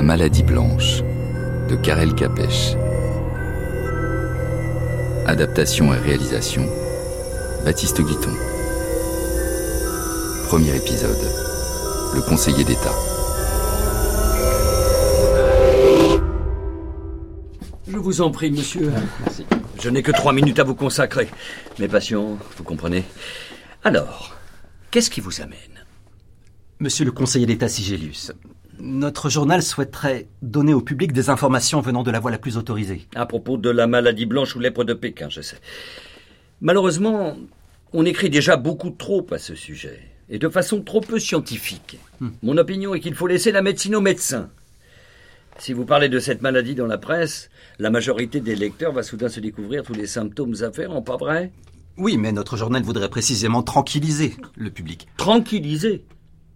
La maladie blanche de Karel Capèche. Adaptation et réalisation Baptiste Guiton. Premier épisode Le conseiller d'État. Je vous en prie, monsieur. Merci. Je n'ai que trois minutes à vous consacrer. Mes patients, vous comprenez. Alors, qu'est-ce qui vous amène? Monsieur le conseiller d'État Sigelius, notre journal souhaiterait donner au public des informations venant de la voie la plus autorisée. À propos de la maladie blanche ou lèpre de Pékin, je sais. Malheureusement, on écrit déjà beaucoup trop à ce sujet, et de façon trop peu scientifique. Mon opinion est qu'il faut laisser la médecine aux médecins. Si vous parlez de cette maladie dans la presse, la majorité des lecteurs va soudain se découvrir tous les symptômes afférents, pas vrai? Oui, mais notre journal voudrait précisément tranquilliser le public. Tranquilliser?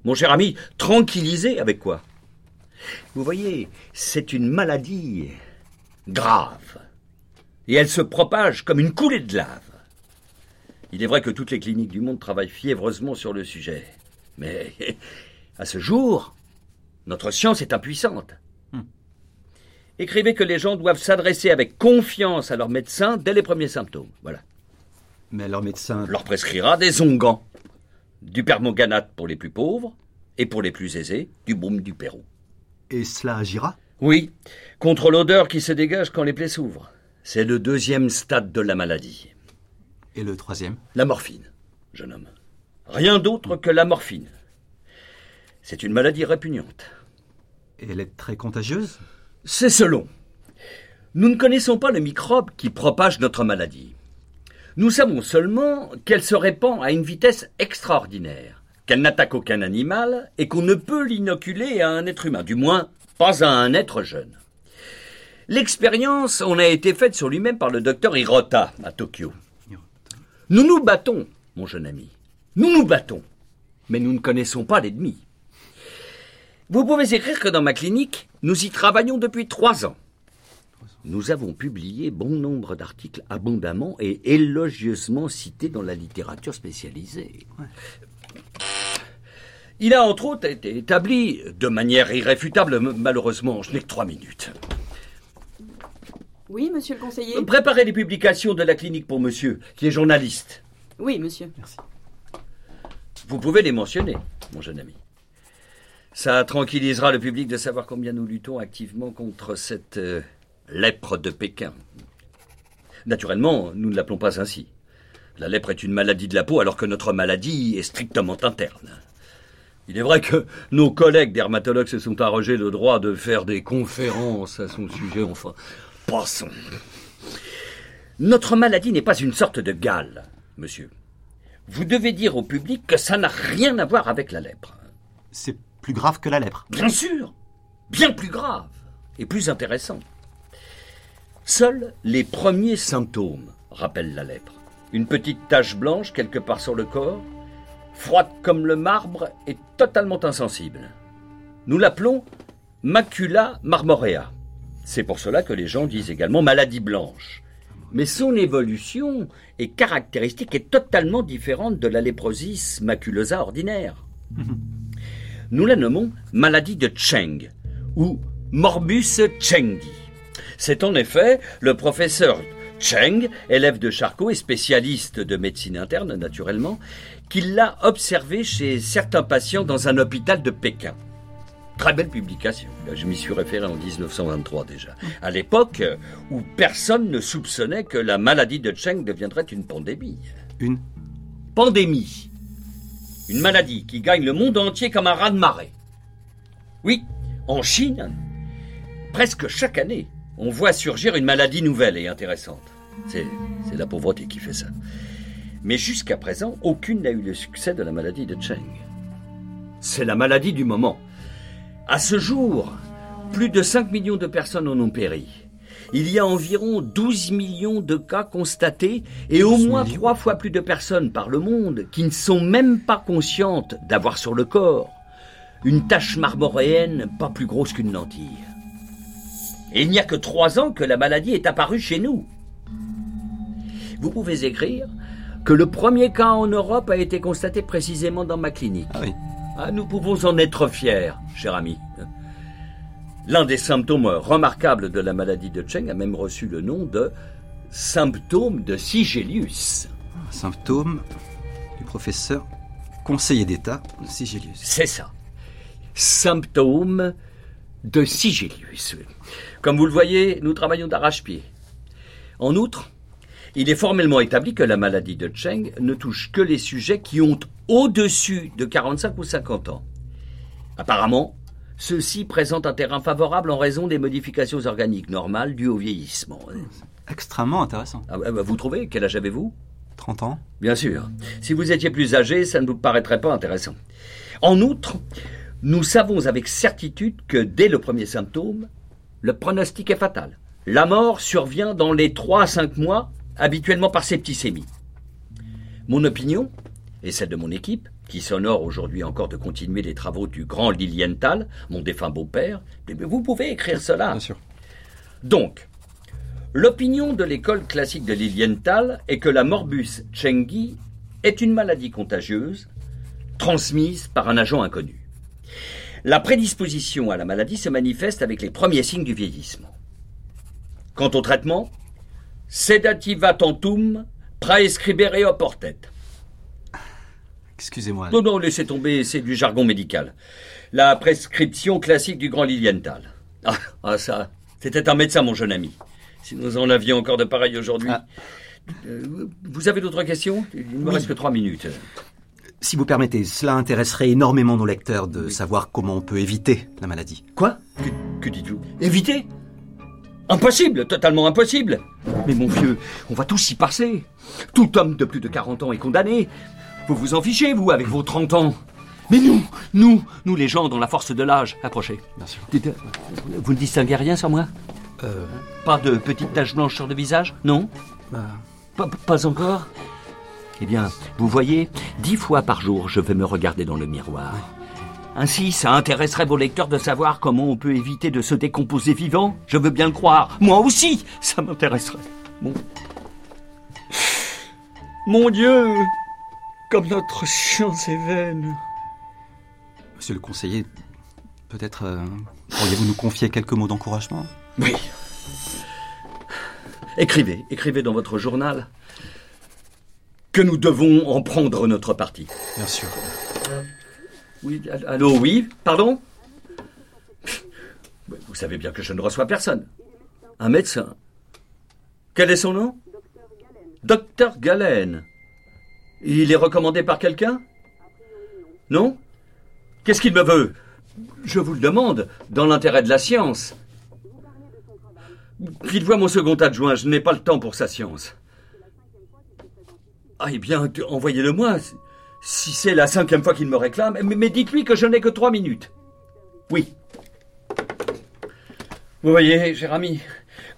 Mon cher ami, tranquilliser avec quoi? Vous voyez, c'est une maladie grave. Et elle se propage comme une coulée de lave. Il est vrai que toutes les cliniques du monde travaillent fiévreusement sur le sujet. Mais à ce jour, notre science est impuissante. Écrivez que les gens doivent s'adresser avec confiance à leur médecin dès les premiers symptômes. Voilà. Mais leur médecin... leur prescrira des onguents, du permoganate pour les plus pauvres et pour les plus aisés, du baume du Pérou. Et cela agira Oui, contre l'odeur qui se dégage quand les plaies s'ouvrent. C'est le deuxième stade de la maladie. Et le troisième La morphine, jeune homme. Rien d'autre que la morphine. C'est une maladie répugnante. Et elle est très contagieuse C'est selon. Nous ne connaissons pas le microbe qui propage notre maladie. Nous savons seulement qu'elle se répand à une vitesse extraordinaire, qu'elle n'attaque aucun animal et qu'on ne peut l'inoculer à un être humain, du moins pas à un être jeune. L'expérience en a été faite sur lui-même par le docteur Hirota à Tokyo. Nous nous battons, mon jeune ami. Nous nous battons. Mais nous ne connaissons pas l'ennemi. Vous pouvez écrire que dans ma clinique, nous y travaillons depuis trois ans. Nous avons publié bon nombre d'articles abondamment et élogieusement cités dans la littérature spécialisée. Il a entre autres été établi de manière irréfutable, malheureusement, je n'ai que trois minutes. Oui, monsieur le conseiller Préparez les publications de la clinique pour monsieur, qui est journaliste. Oui, monsieur. Vous pouvez les mentionner, mon jeune ami. Ça tranquillisera le public de savoir combien nous luttons activement contre cette euh, lèpre de Pékin. Naturellement, nous ne l'appelons pas ainsi. La lèpre est une maladie de la peau alors que notre maladie est strictement interne. Il est vrai que nos collègues dermatologues se sont arrogés le droit de faire des conférences à son sujet, enfin, passons. Notre maladie n'est pas une sorte de gale, monsieur. Vous devez dire au public que ça n'a rien à voir avec la lèpre. C'est plus grave que la lèpre. Bien sûr, bien plus grave et plus intéressant. Seuls les premiers symptômes rappellent la lèpre. Une petite tache blanche quelque part sur le corps, froide comme le marbre et totalement insensible. Nous l'appelons macula marmorea. C'est pour cela que les gens disent également maladie blanche. Mais son évolution et caractéristique est totalement différente de la léprosis maculosa ordinaire. Nous la nommons maladie de Cheng ou morbus Chengi. C'est en effet le professeur Cheng, élève de Charcot et spécialiste de médecine interne naturellement, qui l'a observé chez certains patients dans un hôpital de Pékin. Très belle publication. Je m'y suis référé en 1923 déjà. À l'époque où personne ne soupçonnait que la maladie de Cheng deviendrait une pandémie. Une Pandémie. Une maladie qui gagne le monde entier comme un raz-de-marée. Oui, en Chine, presque chaque année, on voit surgir une maladie nouvelle et intéressante. C'est la pauvreté qui fait ça. Mais jusqu'à présent, aucune n'a eu le succès de la maladie de Cheng. C'est la maladie du moment. À ce jour, plus de 5 millions de personnes en ont péri. Il y a environ 12 millions de cas constatés et au moins trois fois plus de personnes par le monde qui ne sont même pas conscientes d'avoir sur le corps une tache marmoréenne pas plus grosse qu'une lentille. Et il n'y a que trois ans que la maladie est apparue chez nous. Vous pouvez écrire que le premier cas en Europe a été constaté précisément dans ma clinique. Ah oui. Ah, nous pouvons en être fiers, cher ami. L'un des symptômes remarquables de la maladie de Cheng a même reçu le nom de symptôme de Sigelius. Symptôme du professeur conseiller d'État Sigelius. C'est ça. Symptôme de Sigelius. Comme vous le voyez, nous travaillons d'arrache-pied. En outre, il est formellement établi que la maladie de Cheng ne touche que les sujets qui ont au-dessus de 45 ou 50 ans. Apparemment, ceux-ci présentent un terrain favorable en raison des modifications organiques normales dues au vieillissement. Extrêmement intéressant. Ah, bah, vous trouvez? Quel âge avez-vous? 30 ans Bien sûr. Si vous étiez plus âgé, ça ne vous paraîtrait pas intéressant. En outre, nous savons avec certitude que dès le premier symptôme, le pronostic est fatal. La mort survient dans les 3 à 5 mois, habituellement par septicémie. Mon opinion, et celle de mon équipe, qui s'honore aujourd'hui encore de continuer les travaux du grand Lilienthal, mon défunt beau-père, vous pouvez écrire cela. Bien sûr. Donc, l'opinion de l'école classique de Lilienthal est que la morbus Chengi est une maladie contagieuse transmise par un agent inconnu. La prédisposition à la maladie se manifeste avec les premiers signes du vieillissement. Quant au traitement, sedativa tantum praescribere oportet. Excusez-moi. Non, non, laissez tomber, c'est du jargon médical. La prescription classique du grand Lilienthal. Ah, ah ça, c'était un médecin, mon jeune ami. Si nous en avions encore de pareils aujourd'hui. Ah. Euh, vous avez d'autres questions? Il ne me Oui. reste que trois minutes. Si vous permettez, cela intéresserait énormément nos lecteurs de savoir comment on peut éviter la maladie. Quoi? Que, que dites-vous? Éviter? Impossible, totalement impossible. Mais mon vieux, on va tous y passer. Tout homme de plus de 40 ans est condamné. Vous vous en fichez, vous, avec vos 30 ans. Mais nous, nous, nous les gens dont la force de l'âge, approchez. Bien sûr. Dites, euh, Vous ne distinguez rien sur moi? Euh, Pas de petites taches blanches sur le visage? Non? Bah, pas, pas encore? Eh bien, vous voyez, dix fois par jour, je vais me regarder dans le miroir. Ainsi, ça intéresserait vos lecteurs de savoir comment on peut éviter de se décomposer vivant. Je veux bien le croire. Moi aussi, ça m'intéresserait. Mon... Mon Dieu Comme notre science est vaine. monsieur le conseiller, peut-être euh, pourriez-vous nous confier quelques mots d'encouragement? Oui. Écrivez, écrivez dans votre journal que nous devons en prendre notre parti. Bien sûr. Oui, all- allô, oui, pardon Vous savez bien que je ne reçois personne. Un médecin. Quel est son nom? Docteur Galen. Il est recommandé par quelqu'un? Non? Qu'est-ce qu'il me veut? Je vous le demande, dans l'intérêt de la science. Qu'il voit mon second adjoint, je n'ai pas le temps pour sa science. Ah, eh bien, tu- envoyez-le-moi. Si c'est la cinquième fois qu'il me réclame, mais, mais dites-lui que je n'ai que trois minutes. Oui. Vous voyez, cher ami,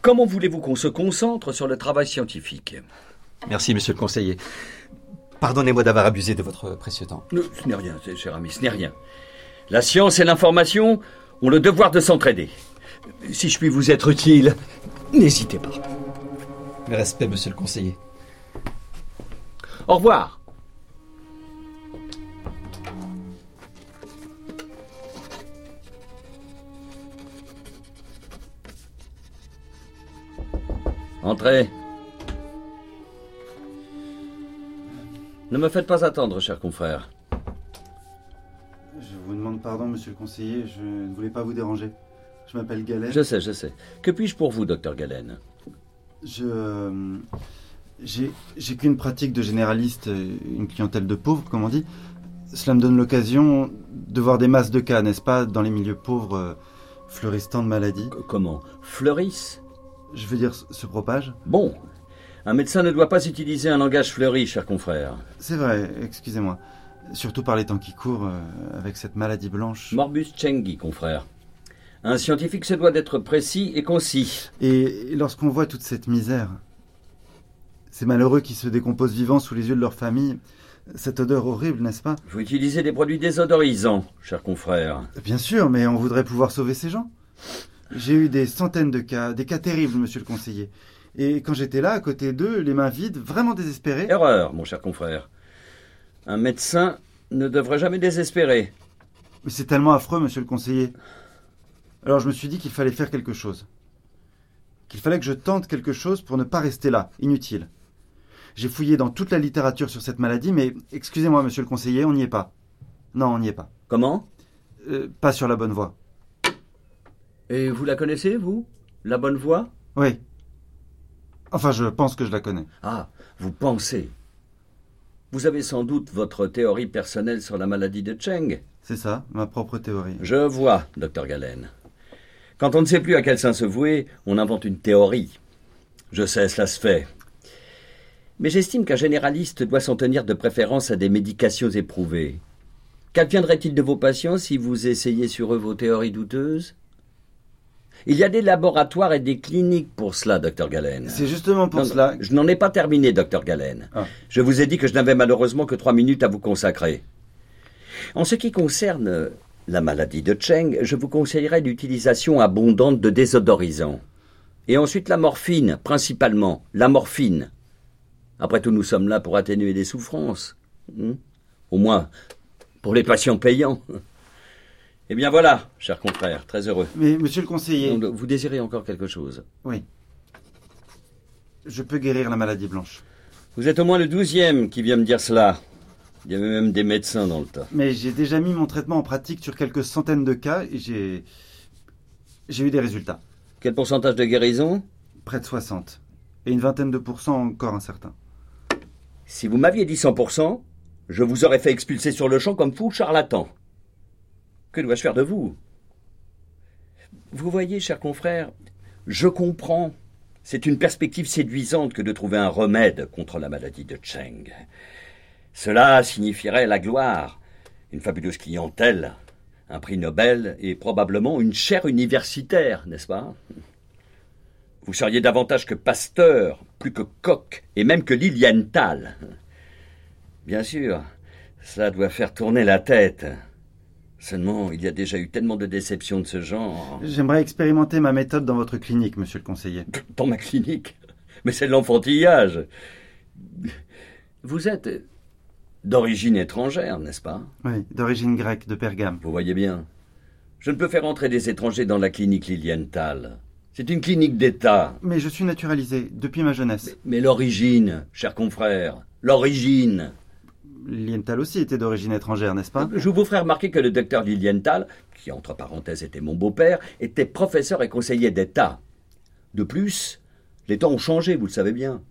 comment voulez-vous qu'on se concentre sur le travail scientifique? Merci, monsieur le conseiller. Pardonnez-moi d'avoir abusé de votre précieux temps. Ne- Ce n'est rien, cher ami, ce n'est rien. La science et l'information ont le devoir de s'entraider. Si je puis vous être utile, n'hésitez pas. Mes respects, monsieur le conseiller. Au revoir. Entrez. Ne me faites pas attendre, cher confrère. Je vous demande pardon, monsieur le conseiller, je ne voulais pas vous déranger. Je m'appelle Galet. Je sais, je sais. Que puis-je pour vous, docteur Galen? Je. euh, j'ai qu'une pratique de généraliste, une clientèle de pauvres, comme on dit. Cela me donne l'occasion de voir des masses de cas, n'est-ce pas, dans les milieux pauvres, euh, fleurissants de maladies. Comment? Fleurissent? Je veux dire, se propagent. Bon. Un médecin ne doit pas utiliser un langage fleuri, cher confrère. C'est vrai, excusez-moi. Surtout par les temps qui courent, euh, avec cette maladie blanche. Morbus Chengi, confrère. Un scientifique se doit d'être précis et concis. Et lorsqu'on voit toute cette misère, ces malheureux qui se décomposent vivants sous les yeux de leur famille, cette odeur horrible, n'est-ce pas? Vous utilisez des produits désodorisants, cher confrère. Bien sûr, mais on voudrait pouvoir sauver ces gens. J'ai eu des centaines de cas, des cas terribles, monsieur le conseiller. Et quand j'étais là, à côté d'eux, les mains vides, vraiment désespérés, Erreur, mon cher confrère. Un médecin ne devrait jamais désespérer. mais c'est tellement affreux, monsieur le conseiller. Alors je me suis dit qu'il fallait faire quelque chose. Qu'il fallait que je tente quelque chose pour ne pas rester là, inutile. J'ai fouillé dans toute la littérature sur cette maladie, mais excusez-moi, monsieur le conseiller, on n'y est pas. Non, on n'y est pas. Comment? Euh, pas sur la bonne voie. Et vous la connaissez, vous? La bonne voie Oui. Enfin, je pense que je la connais. Ah, vous pensez. Vous avez sans doute votre théorie personnelle sur la maladie de Cheng. C'est ça, ma propre théorie. Je vois, docteur Galen. Quand on ne sait plus à quel sein se vouer, on invente une théorie. Je sais, cela se fait. Mais j'estime qu'un généraliste doit s'en tenir de préférence à des médications éprouvées. Qu'adviendrait-il de vos patients si vous essayez sur eux vos théories douteuses? Il y a des laboratoires et des cliniques pour cela, docteur Galen. C'est justement pour Non, cela. Je n'en ai pas terminé, docteur Galen. Ah. Je vous ai dit que je n'avais malheureusement que trois minutes à vous consacrer. En ce qui concerne euh, la maladie de Cheng, je vous conseillerais l'utilisation abondante de désodorisants. Et ensuite la morphine, principalement, la morphine. Après tout, nous sommes là pour atténuer des souffrances. Hmm? Au moins, pour les patients payants. Eh bien voilà, cher confrère, très heureux. Mais monsieur le conseiller, Donc, Vous désirez encore quelque chose? Oui. Je peux guérir la maladie blanche. Vous êtes au moins le douzième qui vient me dire cela. Il y avait même des médecins dans le tas. Mais j'ai déjà mis mon traitement en pratique sur quelques centaines de cas et j'ai. J'ai eu des résultats. Quel pourcentage de guérison? Près de 60. Et une vingtaine de pourcents encore incertains. Si vous m'aviez dit 100%, je vous aurais fait expulser sur le champ comme fou charlatan. Que dois-je faire de vous? Vous voyez, cher confrère, je comprends. C'est une perspective séduisante que de trouver un remède contre la maladie de Cheng. Cela signifierait la gloire, une fabuleuse clientèle, un prix Nobel et probablement une chaire universitaire, n'est-ce pas? Vous seriez davantage que Pasteur, plus que Koch, et même que Lilienthal. Bien sûr, ça doit faire tourner la tête. Seulement, il y a déjà eu tellement de déceptions de ce genre. J'aimerais expérimenter ma méthode dans votre clinique, monsieur le conseiller. Dans ma clinique? Mais c'est de l'enfantillage. Vous êtes d'origine étrangère, n'est-ce pas? Oui, d'origine grecque, de Pergame. Vous voyez bien. Je ne peux faire entrer des étrangers dans la clinique Lilienthal. C'est une clinique d'État. Mais je suis naturalisé depuis ma jeunesse. Mais l'origine, cher confrère, l'origine. Lienthal aussi était d'origine étrangère, n'est-ce pas? Je vous ferai remarquer que le docteur Lilienthal, qui entre parenthèses était mon beau-père, était professeur et conseiller d'État. De plus, les temps ont changé, vous le savez bien.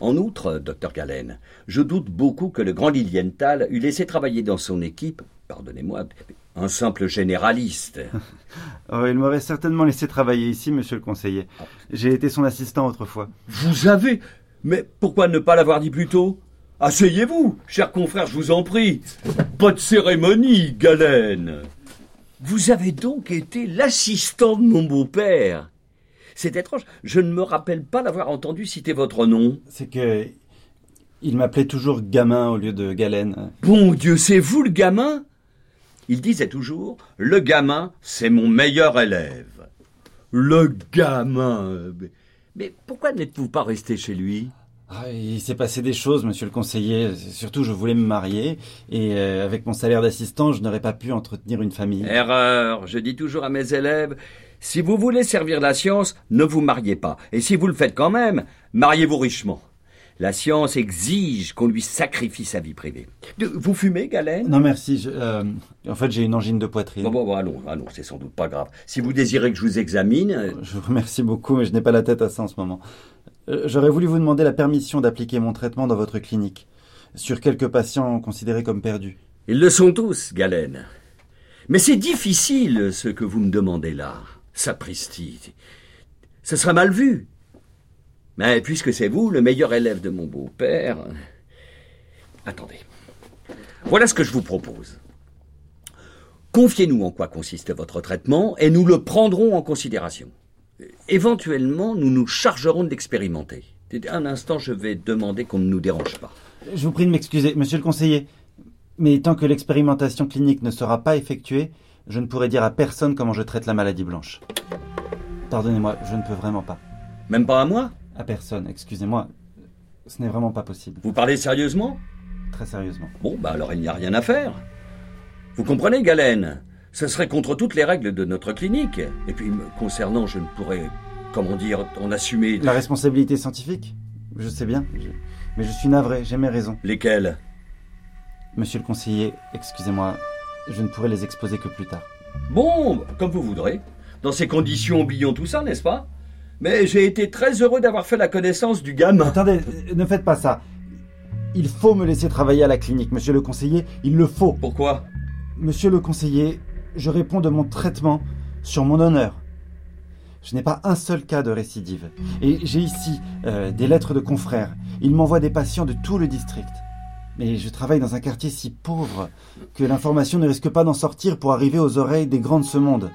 En outre, docteur Galen, je doute beaucoup que le grand Lilienthal eût laissé travailler dans son équipe, pardonnez-moi, un simple généraliste. Oh, il m'aurait certainement laissé travailler ici, monsieur le conseiller. J'ai été son assistant autrefois. Vous avez Mais pourquoi ne pas l'avoir dit plus tôt? Asseyez-vous, cher confrère, je vous en prie. Pas de cérémonie, Galen. Vous avez donc été l'assistant de mon beau-père. C'est étrange, je ne me rappelle pas l'avoir entendu citer votre nom. C'est que. Il m'appelait toujours gamin au lieu de Galen. Bon Dieu, c'est vous le gamin? Il disait toujours Le gamin, c'est mon meilleur élève. Le gamin Mais pourquoi n'êtes-vous pas resté chez lui? Ah, il s'est passé des choses, monsieur le conseiller. Surtout, je voulais me marier. Et euh, avec mon salaire d'assistant, je n'aurais pas pu entretenir une famille. Erreur. Je dis toujours à mes élèves, si vous voulez servir la science, ne vous mariez pas. Et si vous le faites quand même, mariez-vous richement. La science exige qu'on lui sacrifie sa vie privée. Vous fumez, Galen? Non, merci. je- euh, en fait, j'ai une angine de poitrine. Bon, bon, bon, allons, allons, c'est sans doute pas grave. Si vous désirez que je vous examine, euh, Je vous remercie beaucoup, mais je n'ai pas la tête à ça en ce moment. Euh, J'aurais voulu vous demander la permission d'appliquer mon traitement dans votre clinique, sur quelques patients considérés comme perdus. ils le sont tous, Galen. Mais c'est difficile, ce que vous me demandez là. Sapristi. Ce sera mal vu. Mais puisque c'est vous, le meilleur élève de mon beau-père. Attendez. Voilà ce que je vous propose. Confiez-nous en quoi consiste votre traitement et nous le prendrons en considération. Éventuellement, nous nous chargerons de l'expérimenter. Un instant, je vais demander qu'on ne nous dérange pas. Je vous prie de m'excuser, monsieur le conseiller. Mais tant que l'expérimentation clinique ne sera pas effectuée, je ne pourrai dire à personne comment je traite la maladie blanche. Pardonnez-moi, je ne peux vraiment pas. Même pas à moi? À personne, excusez-moi. Ce n'est vraiment pas possible. Vous parlez sérieusement? Très sérieusement. Bon, bah alors il n'y a rien à faire. Vous comprenez, Galen? Ce serait contre toutes les règles de notre clinique. Et puis, me concernant, je ne pourrais, comment dire, en assumer. La responsabilité scientifique? Je sais bien. je- Mais je suis navré, j'ai mes raisons. Lesquelles? Monsieur le conseiller, excusez-moi, je ne pourrai les exposer que plus tard. Bon, comme vous voudrez. Dans ces conditions, oublions tout ça, n'est-ce pas? Mais j'ai été très heureux d'avoir fait la connaissance du gamin. Attendez, euh, ne faites pas ça. Il faut me laisser travailler à la clinique, monsieur le conseiller, il le faut. Pourquoi? Monsieur le conseiller, je réponds de mon traitement sur mon honneur. Je n'ai pas un seul cas de récidive. Et j'ai ici euh, des lettres de confrères. Ils m'envoient des patients de tout le district. Mais je travaille dans un quartier si pauvre que l'information ne risque pas d'en sortir pour arriver aux oreilles des grands de ce monde.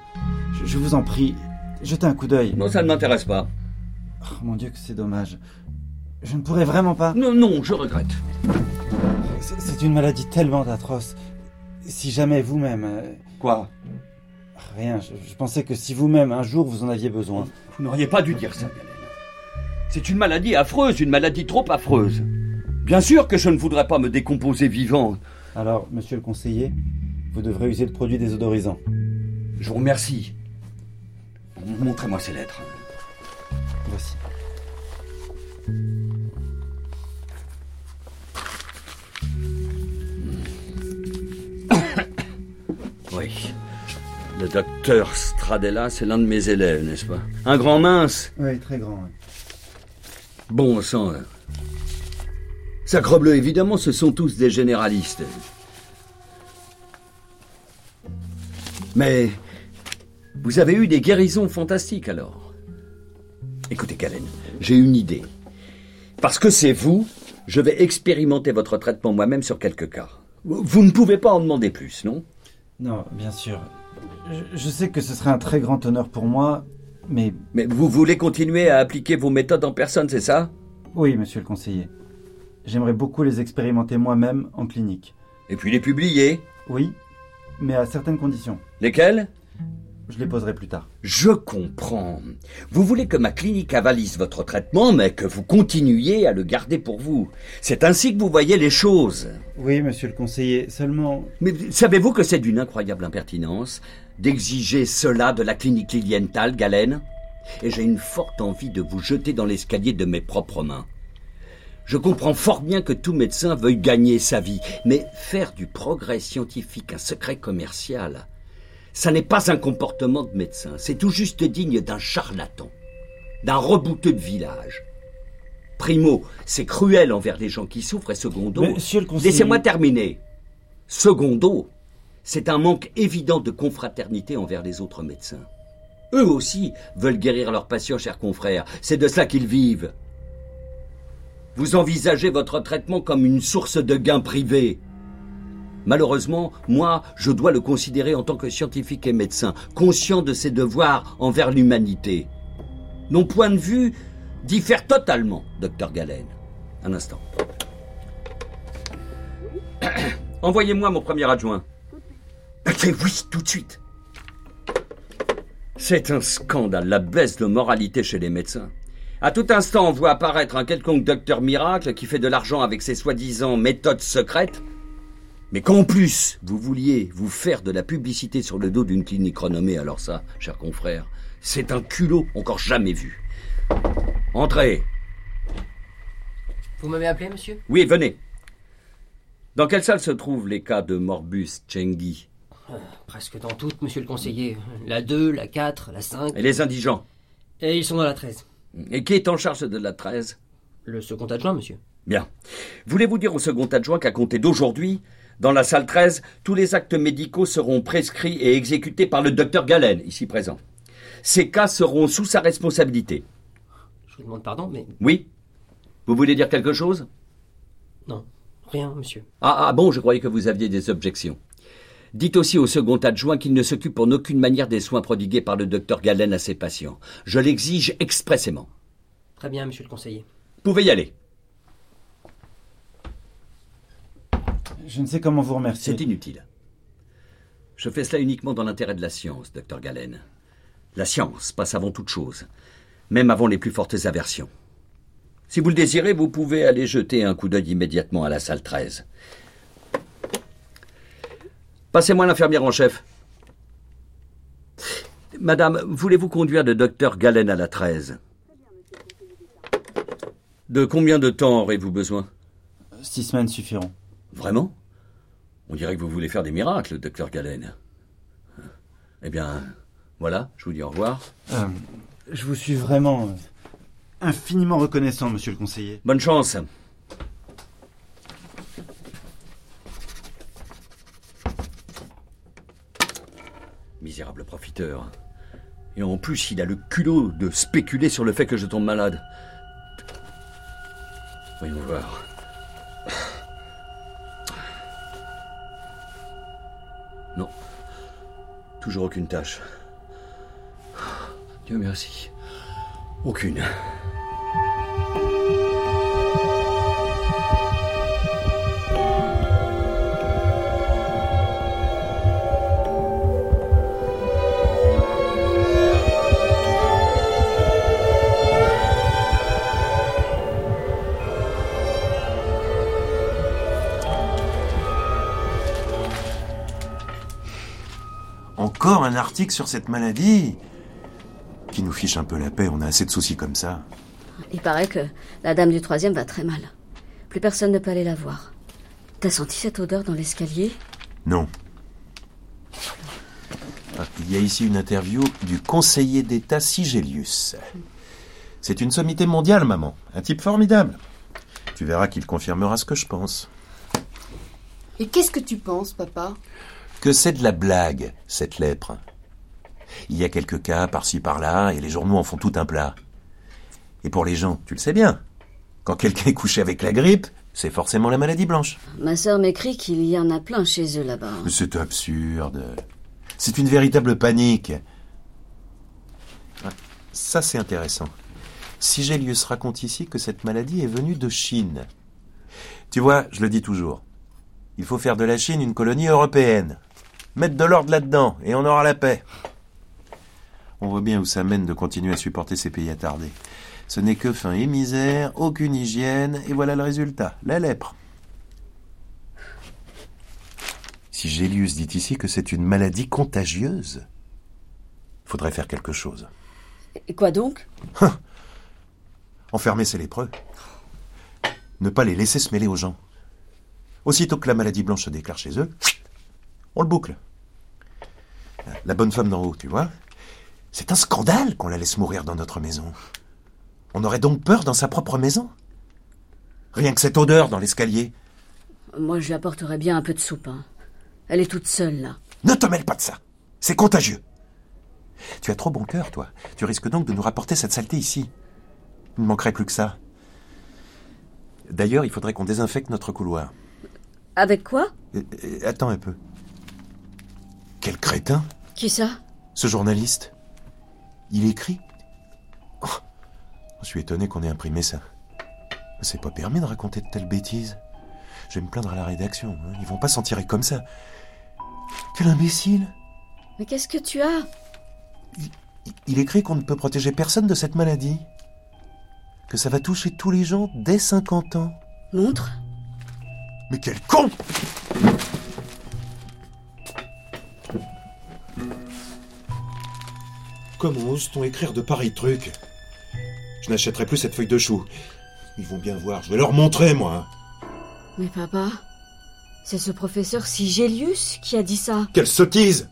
Je, je vous en prie, jetez un coup d'œil. Non, ça ne m'intéresse pas. Oh, mon Dieu que c'est dommage. Je ne pourrais vraiment pas. Non, non, je regrette. C'est une maladie tellement atroce. Si jamais vous-même... euh, Quoi? Rien, je, je pensais que si vous-même un jour vous en aviez besoin. Vous n'auriez pas dû dire ça, Galen. C'est une maladie affreuse, une maladie trop affreuse. Bien sûr que je ne voudrais pas me décomposer vivant. Alors, monsieur le conseiller, vous devrez user de produits désodorisants. Je vous remercie. Montrez-moi ces lettres. Voici. Oui. Le docteur Stradella, c'est l'un de mes élèves, n'est-ce pas? Un grand mince Oui, très grand. Bon sang. hein. Sacrebleu, évidemment, ce sont tous des généralistes. Mais vous avez eu des guérisons fantastiques alors. Écoutez, Galen, j'ai une idée. Parce que c'est vous, je vais expérimenter votre traitement moi-même sur quelques cas. Vous ne pouvez pas en demander plus, non? Non, bien sûr. Je, je sais que ce serait un très grand honneur pour moi, mais Mais vous voulez continuer à appliquer vos méthodes en personne, c'est ça? Oui, monsieur le conseiller. J'aimerais beaucoup les expérimenter moi-même en clinique. Et puis les publier? Oui, mais à certaines conditions. Lesquelles? Je les poserai plus tard. Je comprends. Vous voulez que ma clinique avalise votre traitement, mais que vous continuiez à le garder pour vous. C'est ainsi que vous voyez les choses. Oui, monsieur le conseiller, seulement... Mais savez-vous que c'est d'une incroyable impertinence d'exiger cela de la clinique Lilienthal, Galen? Et j'ai une forte envie de vous jeter dans l'escalier de mes propres mains. Je comprends fort bien que tout médecin veuille gagner sa vie, mais faire du progrès scientifique un secret commercial, ça n'est pas un comportement de médecin, c'est tout juste digne d'un charlatan, d'un rebouteux de village. Primo, c'est cruel envers les gens qui souffrent, et secondo, Monsieur le conseiller... Laissez-moi terminer. Secondo, c'est un manque évident de confraternité envers les autres médecins. Eux aussi veulent guérir leurs patients, chers confrères. C'est de cela qu'ils vivent. Vous envisagez votre traitement comme une source de gains privés. Malheureusement, moi, je dois le considérer en tant que scientifique et médecin, conscient de ses devoirs envers l'humanité. Nos points de vue diffèrent totalement, docteur Galen. Un instant. Envoyez-moi mon premier adjoint. Oui, tout de suite. C'est un scandale, la baisse de moralité chez les médecins. À tout instant, on voit apparaître un quelconque docteur miracle qui fait de l'argent avec ses soi-disant méthodes secrètes. Mais qu'en plus, vous vouliez vous faire de la publicité sur le dos d'une clinique renommée, alors ça, cher confrère, c'est un culot encore jamais vu. Entrez. Vous m'avez appelé, monsieur? Oui, venez. Dans quelle salle se trouvent les cas de Morbus Chengi Presque dans toutes, monsieur le conseiller. La 2, la 4, la 5. et les indigents? Et ils sont dans la 13. Et qui est en charge de la 13 Le second adjoint, monsieur. Bien. Voulez-vous dire au second adjoint qu'à compter d'aujourd'hui, dans la salle 13, tous les actes médicaux seront prescrits et exécutés par le docteur Galen, ici présent. Ces cas seront sous sa responsabilité. Je vous demande pardon, mais Oui Vous voulez dire quelque chose? Non. Rien, monsieur. ah, ah bon, je croyais que vous aviez des objections. Dites aussi au second adjoint qu'il ne s'occupe en aucune manière des soins prodigués par le docteur Galen à ses patients. Je l'exige expressément. Très bien, monsieur le conseiller. Pouvez y aller. Je ne sais comment vous remercier. C'est inutile. Je fais cela uniquement dans l'intérêt de la science, docteur Galen. La science passe avant toute chose, même avant les plus fortes aversions. Si vous le désirez, vous pouvez aller jeter un coup d'œil immédiatement à la salle 13. Passez-moi l'infirmière en chef. Madame, voulez-vous conduire le docteur Galen à la 13 De combien de temps aurez-vous besoin? Six semaines suffiront. Vraiment? On dirait que vous voulez faire des miracles, docteur Galen. Eh bien, voilà, je vous dis au revoir. Euh, je vous suis vraiment euh, infiniment reconnaissant, monsieur le conseiller. Bonne chance. Misérable profiteur. Et en plus, il a le culot de spéculer sur le fait que je tombe malade. Voyons voir. Toujours aucune tâche. Dieu merci. Aucune. Encore un article sur cette maladie Qui nous fiche un peu la paix, on a assez de soucis comme ça. Il paraît que la dame du troisième va très mal. Plus personne ne peut aller la voir. T'as senti cette odeur dans l'escalier? Non. Ah, Il y a ici une interview du conseiller d'État Sigelius. C'est une sommité mondiale, maman. Un type formidable. Tu verras qu'il confirmera ce que je pense. Et qu'est-ce que tu penses, papa? Que c'est de la blague, cette lèpre. Il y a quelques cas par-ci par-là, et les journaux en font tout un plat. Et pour les gens, tu le sais bien, quand quelqu'un est couché avec la grippe, c'est forcément la maladie blanche. Ma sœur m'écrit qu'il y en a plein chez eux là-bas. C'est absurde. C'est une véritable panique. Ça, c'est intéressant. Sigelius raconte ici que cette maladie est venue de Chine. Tu vois, je le dis toujours. Il faut faire de la Chine une colonie européenne. Mettre de l'ordre là-dedans, et on aura la paix. On voit bien où ça mène de continuer à supporter ces pays attardés. Ce n'est que faim et misère, aucune hygiène, et voilà le résultat, la lèpre. Si Gélius dit ici que c'est une maladie contagieuse, faudrait faire quelque chose. Et quoi donc? Enfermer ces lépreux. Ne pas les laisser se mêler aux gens. Aussitôt que la maladie blanche se déclare chez eux, on le boucle. La bonne femme d'en haut, tu vois C'est un scandale qu'on la laisse mourir dans notre maison. On aurait donc peur dans sa propre maison Rien que cette odeur dans l'escalier. Moi, je lui apporterais bien un peu de soupe. hein. Elle est toute seule là. Ne te mêle pas de ça. C'est contagieux. Tu as trop bon cœur, toi. Tu risques donc de nous rapporter cette saleté ici. Il ne manquerait plus que ça. D'ailleurs, il faudrait qu'on désinfecte notre couloir. Avec quoi? Euh, euh, attends un peu. Quel crétin, Qui ça? Ce journaliste. Il écrit. Oh, je suis étonné qu'on ait imprimé ça. C'est pas permis de raconter de telles bêtises. Je vais me plaindre à la rédaction. hein. Ils vont pas s'en tirer comme ça. Quel imbécile Mais qu'est-ce que tu as? Il- Il écrit qu'on ne peut protéger personne de cette maladie. Que ça va toucher tous les gens dès 50 ans. Montre Mais quel con Comment ose-t-on écrire de pareils trucs Je n'achèterai plus cette feuille de chou. Ils vont bien voir, je vais leur montrer, moi. Mais papa, c'est ce professeur Sigelius qui a dit ça. Quelle sottise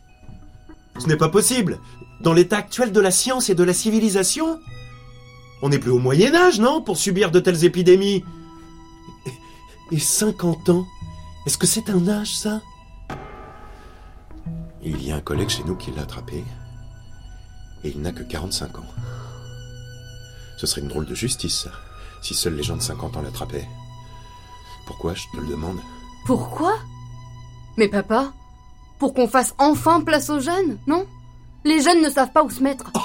Ce n'est pas possible Dans l'état actuel de la science et de la civilisation On n'est plus au Moyen Âge, non Pour subir de telles épidémies Et- Et 50 ans Est-ce que c'est un âge, ça? Il y a un collègue chez nous qui l'a attrapé. Et il n'a que 45 ans. Ce serait une drôle de justice, ça, si seuls les gens de 50 ans l'attrapaient. Pourquoi, je te le demande? Pourquoi? Mais papa, pour qu'on fasse enfin place aux jeunes, non? Les jeunes ne savent pas où se mettre.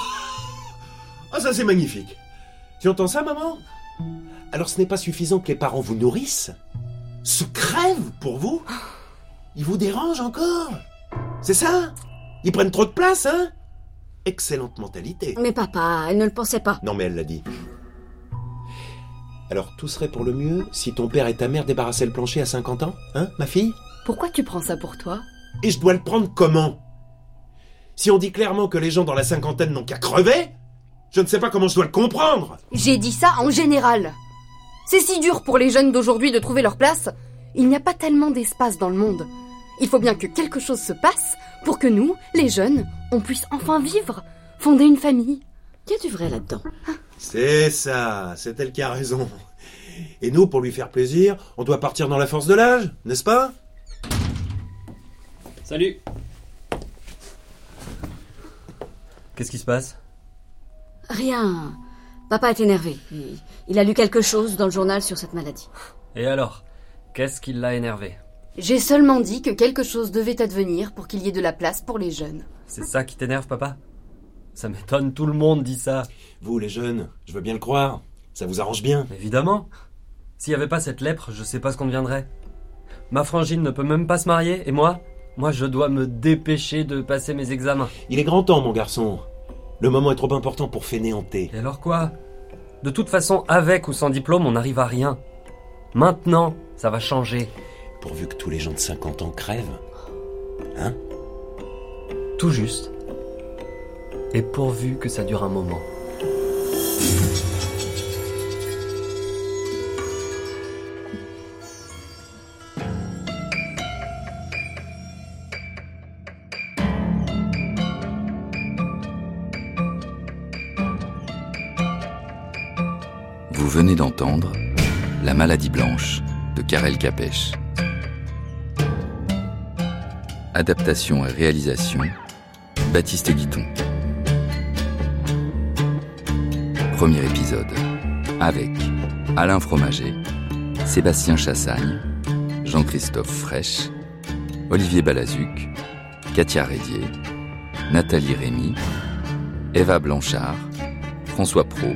Ah, ça c'est magnifique. Tu entends ça, maman? Alors ce n'est pas suffisant que les parents vous nourrissent Se crèvent pour vous Ils vous dérangent encore C'est ça? Ils prennent trop de place, hein? Excellente mentalité. Mais papa, elle ne le pensait pas. Non mais elle l'a dit. Alors tout serait pour le mieux si ton père et ta mère débarrassaient le plancher à 50 ans, hein, ma fille? Pourquoi tu prends ça pour toi? Et je dois le prendre comment? Si on dit clairement que les gens dans la cinquantaine n'ont qu'à crever, je ne sais pas comment je dois le comprendre. J'ai dit ça en général. C'est si dur pour les jeunes d'aujourd'hui de trouver leur place. Il n'y a pas tellement d'espace dans le monde. Il faut bien que quelque chose se passe pour que nous, les jeunes, on puisse enfin vivre, fonder une famille. Il y a du vrai là-dedans. C'est ça, c'est elle qui a raison. Et nous, pour lui faire plaisir, on doit partir dans la force de l'âge, n'est-ce pas? Salut Qu'est-ce qui se passe? Rien. Papa est énervé. Il, il a lu quelque chose dans le journal sur cette maladie. Et alors Qu'est-ce qui l'a énervé? J'ai seulement dit que quelque chose devait advenir pour qu'il y ait de la place pour les jeunes. C'est ça qui t'énerve, papa? Ça m'étonne, tout le monde dit ça. Vous, les jeunes, je veux bien le croire. Ça vous arrange bien? Évidemment. S'il n'y avait pas cette lèpre, je sais pas ce qu'on deviendrait. Ma frangine ne peut même pas se marier, et moi Moi, je dois me dépêcher de passer mes examens. Il est grand temps, mon garçon. Le moment est trop important pour fainéanter. Et alors quoi? De toute façon, avec ou sans diplôme, on n'arrive à rien. Maintenant, ça va changer. Pourvu que tous les gens de 50 ans crèvent. Hein? Tout juste. Et pourvu que ça dure un moment. Vous venez d'entendre La maladie blanche de Karel Capèche. Adaptation et réalisation Baptiste Guiton. Premier épisode avec Alain Fromager, Sébastien Chassagne, Jean-Christophe Fraîche, Olivier Balazuc, Katia Rédier, Nathalie Rémy, Eva Blanchard, François Pro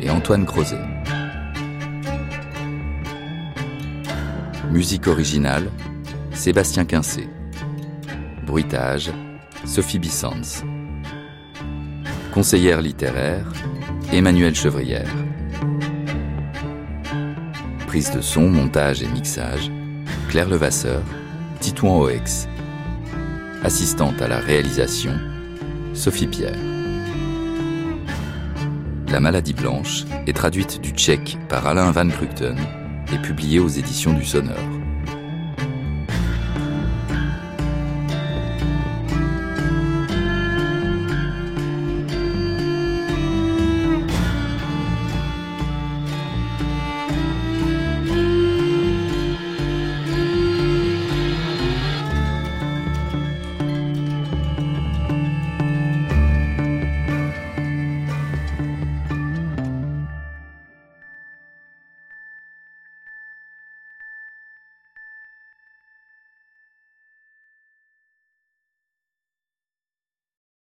et Antoine Crozet. Musique originale, Sébastien Quincé. Bruitage, Sophie Bissans. Conseillère littéraire, Emmanuel Chevrière. Prise de son, montage et mixage, Claire Levasseur, Titouan Oex. Assistante à la réalisation, Sophie Pierre. La maladie blanche est traduite du tchèque par Alain Van Krukten et publiée aux éditions du Sonneur.